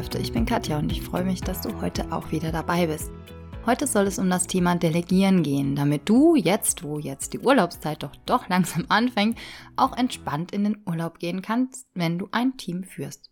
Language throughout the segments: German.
Führungskräfte. Ich bin Katja und ich freue mich, dass du heute auch wieder dabei bist. Heute soll es um das Thema Delegieren gehen, damit du jetzt, wo jetzt die Urlaubszeit doch doch langsam anfängt, auch entspannt in den Urlaub gehen kannst, wenn du ein Team führst.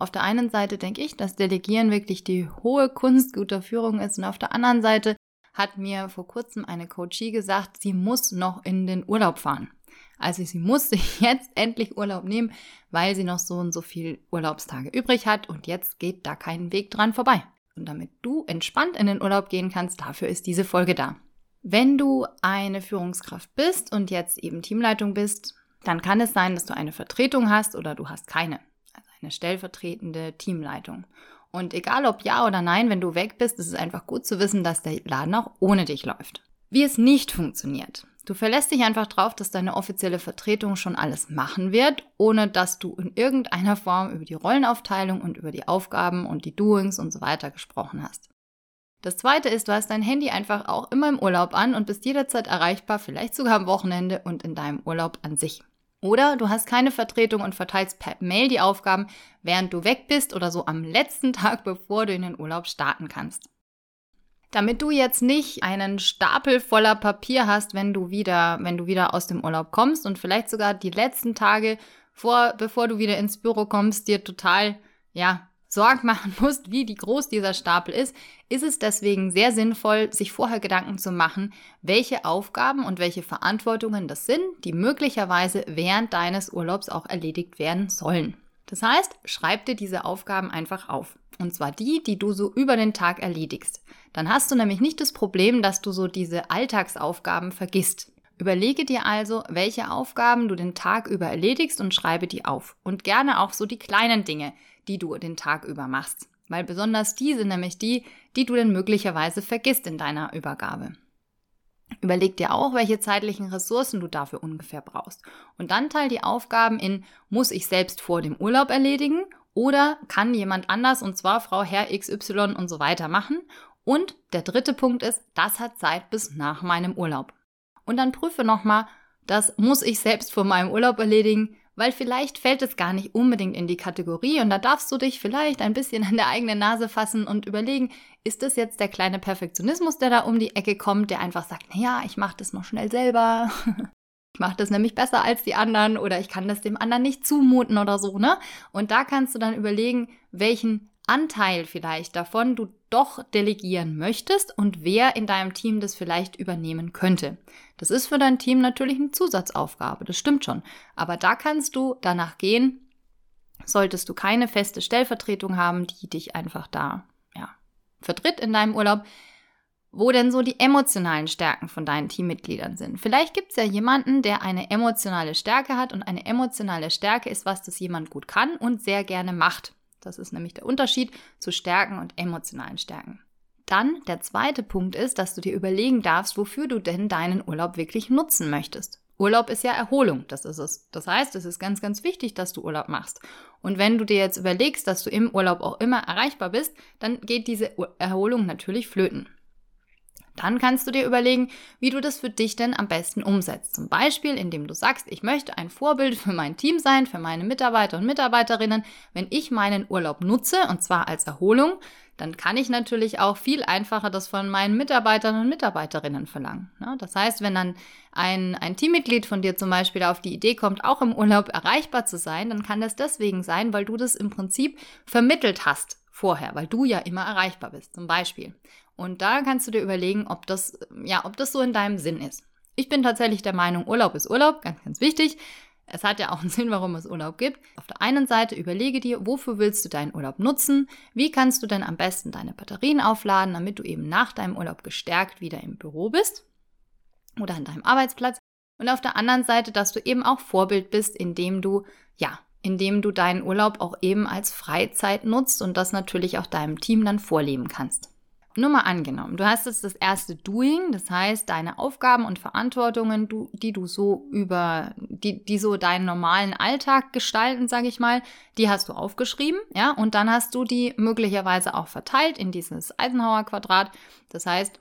Auf der einen Seite denke ich, dass Delegieren wirklich die hohe Kunst guter Führung ist und auf der anderen Seite hat mir vor kurzem eine Coachie gesagt, sie muss noch in den Urlaub fahren. Also sie muss sich jetzt endlich Urlaub nehmen, weil sie noch so und so viel Urlaubstage übrig hat und jetzt geht da kein Weg dran vorbei. Und damit du entspannt in den Urlaub gehen kannst, dafür ist diese Folge da. Wenn du eine Führungskraft bist und jetzt eben Teamleitung bist, dann kann es sein, dass du eine Vertretung hast oder du hast keine. Also eine stellvertretende Teamleitung. Und egal ob ja oder nein, wenn du weg bist, ist es einfach gut zu wissen, dass der Laden auch ohne dich läuft. Wie es nicht funktioniert. Du verlässt dich einfach drauf, dass deine offizielle Vertretung schon alles machen wird, ohne dass du in irgendeiner Form über die Rollenaufteilung und über die Aufgaben und die Doings und so weiter gesprochen hast. Das zweite ist, du hast dein Handy einfach auch immer im Urlaub an und bist jederzeit erreichbar, vielleicht sogar am Wochenende und in deinem Urlaub an sich. Oder du hast keine Vertretung und verteilst per Mail die Aufgaben, während du weg bist oder so am letzten Tag, bevor du in den Urlaub starten kannst. Damit du jetzt nicht einen Stapel voller Papier hast, wenn du wieder, wenn du wieder aus dem Urlaub kommst und vielleicht sogar die letzten Tage vor, bevor du wieder ins Büro kommst, dir total, ja, Sorgen machen musst, wie die groß dieser Stapel ist, ist es deswegen sehr sinnvoll, sich vorher Gedanken zu machen, welche Aufgaben und welche Verantwortungen das sind, die möglicherweise während deines Urlaubs auch erledigt werden sollen. Das heißt, schreib dir diese Aufgaben einfach auf. Und zwar die, die du so über den Tag erledigst. Dann hast du nämlich nicht das Problem, dass du so diese Alltagsaufgaben vergisst. Überlege dir also, welche Aufgaben du den Tag über erledigst und schreibe die auf. Und gerne auch so die kleinen Dinge, die du den Tag über machst. Weil besonders die sind nämlich die, die du dann möglicherweise vergisst in deiner Übergabe. Überleg dir auch, welche zeitlichen Ressourcen du dafür ungefähr brauchst. Und dann teil die Aufgaben in, muss ich selbst vor dem Urlaub erledigen oder kann jemand anders, und zwar Frau Herr XY und so weiter machen. Und der dritte Punkt ist, das hat Zeit bis nach meinem Urlaub. Und dann prüfe nochmal, das muss ich selbst vor meinem Urlaub erledigen, weil vielleicht fällt es gar nicht unbedingt in die Kategorie und da darfst du dich vielleicht ein bisschen an der eigenen Nase fassen und überlegen, ist das jetzt der kleine Perfektionismus, der da um die Ecke kommt, der einfach sagt, naja, ich mache das noch schnell selber. ich mache das nämlich besser als die anderen oder ich kann das dem anderen nicht zumuten oder so, ne? Und da kannst du dann überlegen, welchen Anteil vielleicht davon du doch delegieren möchtest und wer in deinem Team das vielleicht übernehmen könnte. Das ist für dein Team natürlich eine Zusatzaufgabe, das stimmt schon. Aber da kannst du danach gehen, solltest du keine feste Stellvertretung haben, die dich einfach da, ja, vertritt in deinem Urlaub, wo denn so die emotionalen Stärken von deinen Teammitgliedern sind. Vielleicht gibt es ja jemanden, der eine emotionale Stärke hat und eine emotionale Stärke ist, was das jemand gut kann und sehr gerne macht. Das ist nämlich der Unterschied zu Stärken und emotionalen Stärken. Dann der zweite Punkt ist, dass du dir überlegen darfst, wofür du denn deinen Urlaub wirklich nutzen möchtest. Urlaub ist ja Erholung, das ist es. Das heißt, es ist ganz, ganz wichtig, dass du Urlaub machst. Und wenn du dir jetzt überlegst, dass du im Urlaub auch immer erreichbar bist, dann geht diese Erholung natürlich flöten. Dann kannst du dir überlegen, wie du das für dich denn am besten umsetzt. Zum Beispiel, indem du sagst, ich möchte ein Vorbild für mein Team sein, für meine Mitarbeiter und Mitarbeiterinnen. Wenn ich meinen Urlaub nutze, und zwar als Erholung, dann kann ich natürlich auch viel einfacher das von meinen Mitarbeitern und Mitarbeiterinnen verlangen. Das heißt, wenn dann ein, ein Teammitglied von dir zum Beispiel auf die Idee kommt, auch im Urlaub erreichbar zu sein, dann kann das deswegen sein, weil du das im Prinzip vermittelt hast vorher, weil du ja immer erreichbar bist, zum Beispiel. Und da kannst du dir überlegen, ob das, ja, ob das so in deinem Sinn ist. Ich bin tatsächlich der Meinung, Urlaub ist Urlaub, ganz, ganz wichtig. Es hat ja auch einen Sinn, warum es Urlaub gibt. Auf der einen Seite überlege dir, wofür willst du deinen Urlaub nutzen? Wie kannst du denn am besten deine Batterien aufladen, damit du eben nach deinem Urlaub gestärkt wieder im Büro bist oder an deinem Arbeitsplatz? Und auf der anderen Seite, dass du eben auch Vorbild bist, indem du, ja, indem du deinen Urlaub auch eben als Freizeit nutzt und das natürlich auch deinem Team dann vorleben kannst. Nur mal angenommen, du hast jetzt das erste Doing, das heißt deine Aufgaben und Verantwortungen, du, die du so über, die, die so deinen normalen Alltag gestalten, sage ich mal, die hast du aufgeschrieben, ja, und dann hast du die möglicherweise auch verteilt in dieses Eisenhower Quadrat. Das heißt,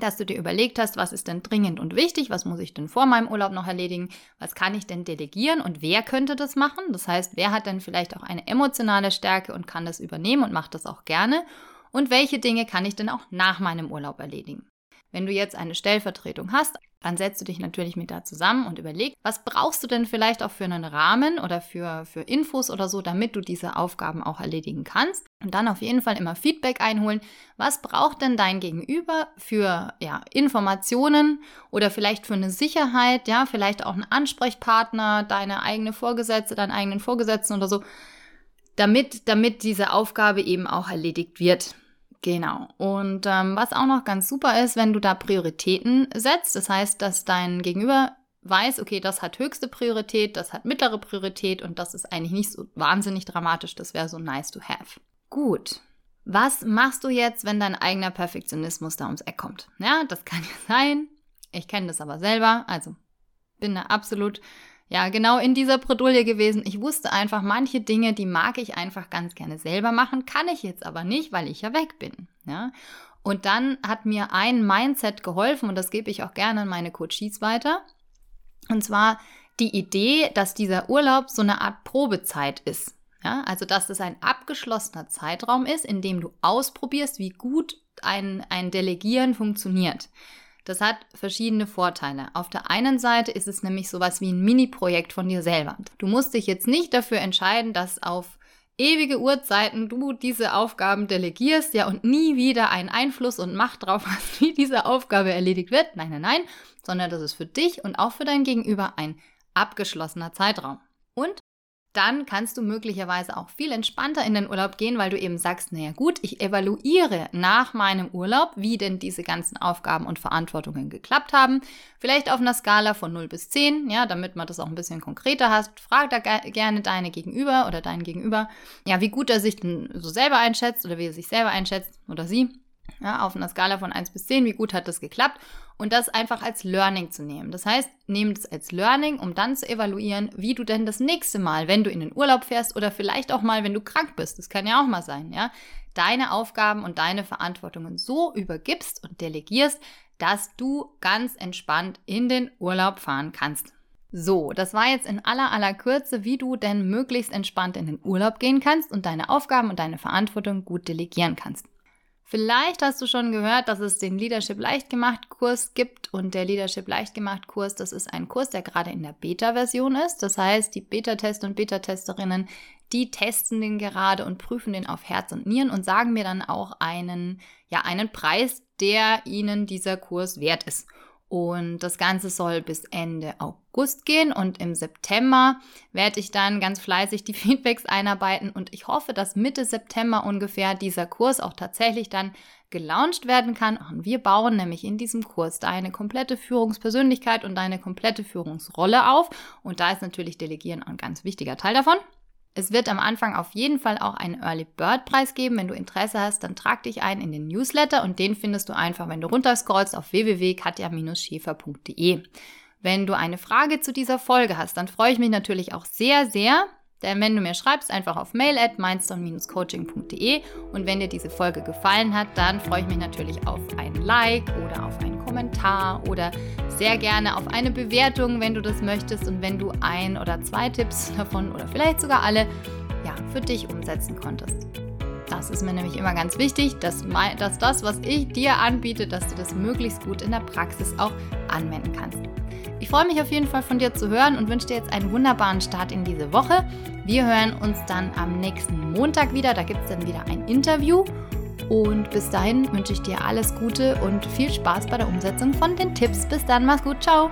dass du dir überlegt hast, was ist denn dringend und wichtig, was muss ich denn vor meinem Urlaub noch erledigen, was kann ich denn delegieren und wer könnte das machen. Das heißt, wer hat denn vielleicht auch eine emotionale Stärke und kann das übernehmen und macht das auch gerne und welche Dinge kann ich denn auch nach meinem Urlaub erledigen. Wenn du jetzt eine Stellvertretung hast, dann setzt du dich natürlich mit da zusammen und überlegst, was brauchst du denn vielleicht auch für einen Rahmen oder für, für Infos oder so, damit du diese Aufgaben auch erledigen kannst. Und dann auf jeden Fall immer Feedback einholen. Was braucht denn dein Gegenüber für ja, Informationen oder vielleicht für eine Sicherheit, ja, vielleicht auch ein Ansprechpartner, deine eigene Vorgesetzte, deinen eigenen Vorgesetzten oder so, damit, damit diese Aufgabe eben auch erledigt wird. Genau. Und ähm, was auch noch ganz super ist, wenn du da Prioritäten setzt, das heißt, dass dein Gegenüber weiß, okay, das hat höchste Priorität, das hat mittlere Priorität und das ist eigentlich nicht so wahnsinnig dramatisch, das wäre so nice to have. Gut. Was machst du jetzt, wenn dein eigener Perfektionismus da ums Eck kommt? Ja, das kann ja sein. Ich kenne das aber selber, also bin da absolut ja, genau in dieser Bredouille gewesen. Ich wusste einfach, manche Dinge, die mag ich einfach ganz gerne selber machen, kann ich jetzt aber nicht, weil ich ja weg bin. Ja? Und dann hat mir ein Mindset geholfen und das gebe ich auch gerne an meine Coaches weiter. Und zwar die Idee, dass dieser Urlaub so eine Art Probezeit ist. Ja, also dass es ein abgeschlossener Zeitraum ist, in dem du ausprobierst, wie gut ein, ein Delegieren funktioniert. Das hat verschiedene Vorteile. Auf der einen Seite ist es nämlich sowas wie ein Mini-Projekt von dir selber. Du musst dich jetzt nicht dafür entscheiden, dass auf ewige Uhrzeiten du diese Aufgaben delegierst, ja, und nie wieder einen Einfluss und Macht drauf hast, wie diese Aufgabe erledigt wird. Nein, nein, nein, sondern das ist für dich und auch für dein Gegenüber ein abgeschlossener Zeitraum. Und dann kannst du möglicherweise auch viel entspannter in den Urlaub gehen, weil du eben sagst, naja gut, ich evaluiere nach meinem Urlaub, wie denn diese ganzen Aufgaben und Verantwortungen geklappt haben. Vielleicht auf einer Skala von 0 bis 10, ja, damit man das auch ein bisschen konkreter hast. Frag da gerne deine Gegenüber oder deinen Gegenüber, ja, wie gut er sich denn so selber einschätzt oder wie er sich selber einschätzt oder sie. Ja, auf einer Skala von 1 bis 10, wie gut hat das geklappt? Und das einfach als Learning zu nehmen. Das heißt, nimm es als Learning, um dann zu evaluieren, wie du denn das nächste Mal, wenn du in den Urlaub fährst oder vielleicht auch mal, wenn du krank bist, das kann ja auch mal sein, ja, deine Aufgaben und deine Verantwortungen so übergibst und delegierst, dass du ganz entspannt in den Urlaub fahren kannst. So, das war jetzt in aller aller Kürze, wie du denn möglichst entspannt in den Urlaub gehen kannst und deine Aufgaben und deine Verantwortung gut delegieren kannst. Vielleicht hast du schon gehört, dass es den Leadership Leichtgemacht Kurs gibt und der Leadership Leichtgemacht Kurs, das ist ein Kurs, der gerade in der Beta-Version ist. Das heißt, die Beta-Tester und Beta-Testerinnen, die testen den gerade und prüfen den auf Herz und Nieren und sagen mir dann auch einen, ja, einen Preis, der ihnen dieser Kurs wert ist. Und das Ganze soll bis Ende August gehen und im September werde ich dann ganz fleißig die Feedbacks einarbeiten und ich hoffe, dass Mitte September ungefähr dieser Kurs auch tatsächlich dann gelauncht werden kann. Und wir bauen nämlich in diesem Kurs deine komplette Führungspersönlichkeit und deine komplette Führungsrolle auf. Und da ist natürlich Delegieren ein ganz wichtiger Teil davon. Es wird am Anfang auf jeden Fall auch einen Early Bird Preis geben. Wenn du Interesse hast, dann trag dich ein in den Newsletter und den findest du einfach, wenn du runterscrollst auf www.katja-schäfer.de. Wenn du eine Frage zu dieser Folge hast, dann freue ich mich natürlich auch sehr, sehr, denn wenn du mir schreibst, einfach auf mail at mindstone-coaching.de und wenn dir diese Folge gefallen hat, dann freue ich mich natürlich auf ein Like oder auf einen Kommentar oder sehr gerne auf eine Bewertung, wenn du das möchtest und wenn du ein oder zwei Tipps davon oder vielleicht sogar alle ja, für dich umsetzen konntest. Das ist mir nämlich immer ganz wichtig, dass, dass das, was ich dir anbiete, dass du das möglichst gut in der Praxis auch anwenden kannst. Ich freue mich auf jeden Fall von dir zu hören und wünsche dir jetzt einen wunderbaren Start in diese Woche. Wir hören uns dann am nächsten Montag wieder. Da gibt es dann wieder ein Interview. Und bis dahin wünsche ich dir alles Gute und viel Spaß bei der Umsetzung von den Tipps. Bis dann, mach's gut, ciao!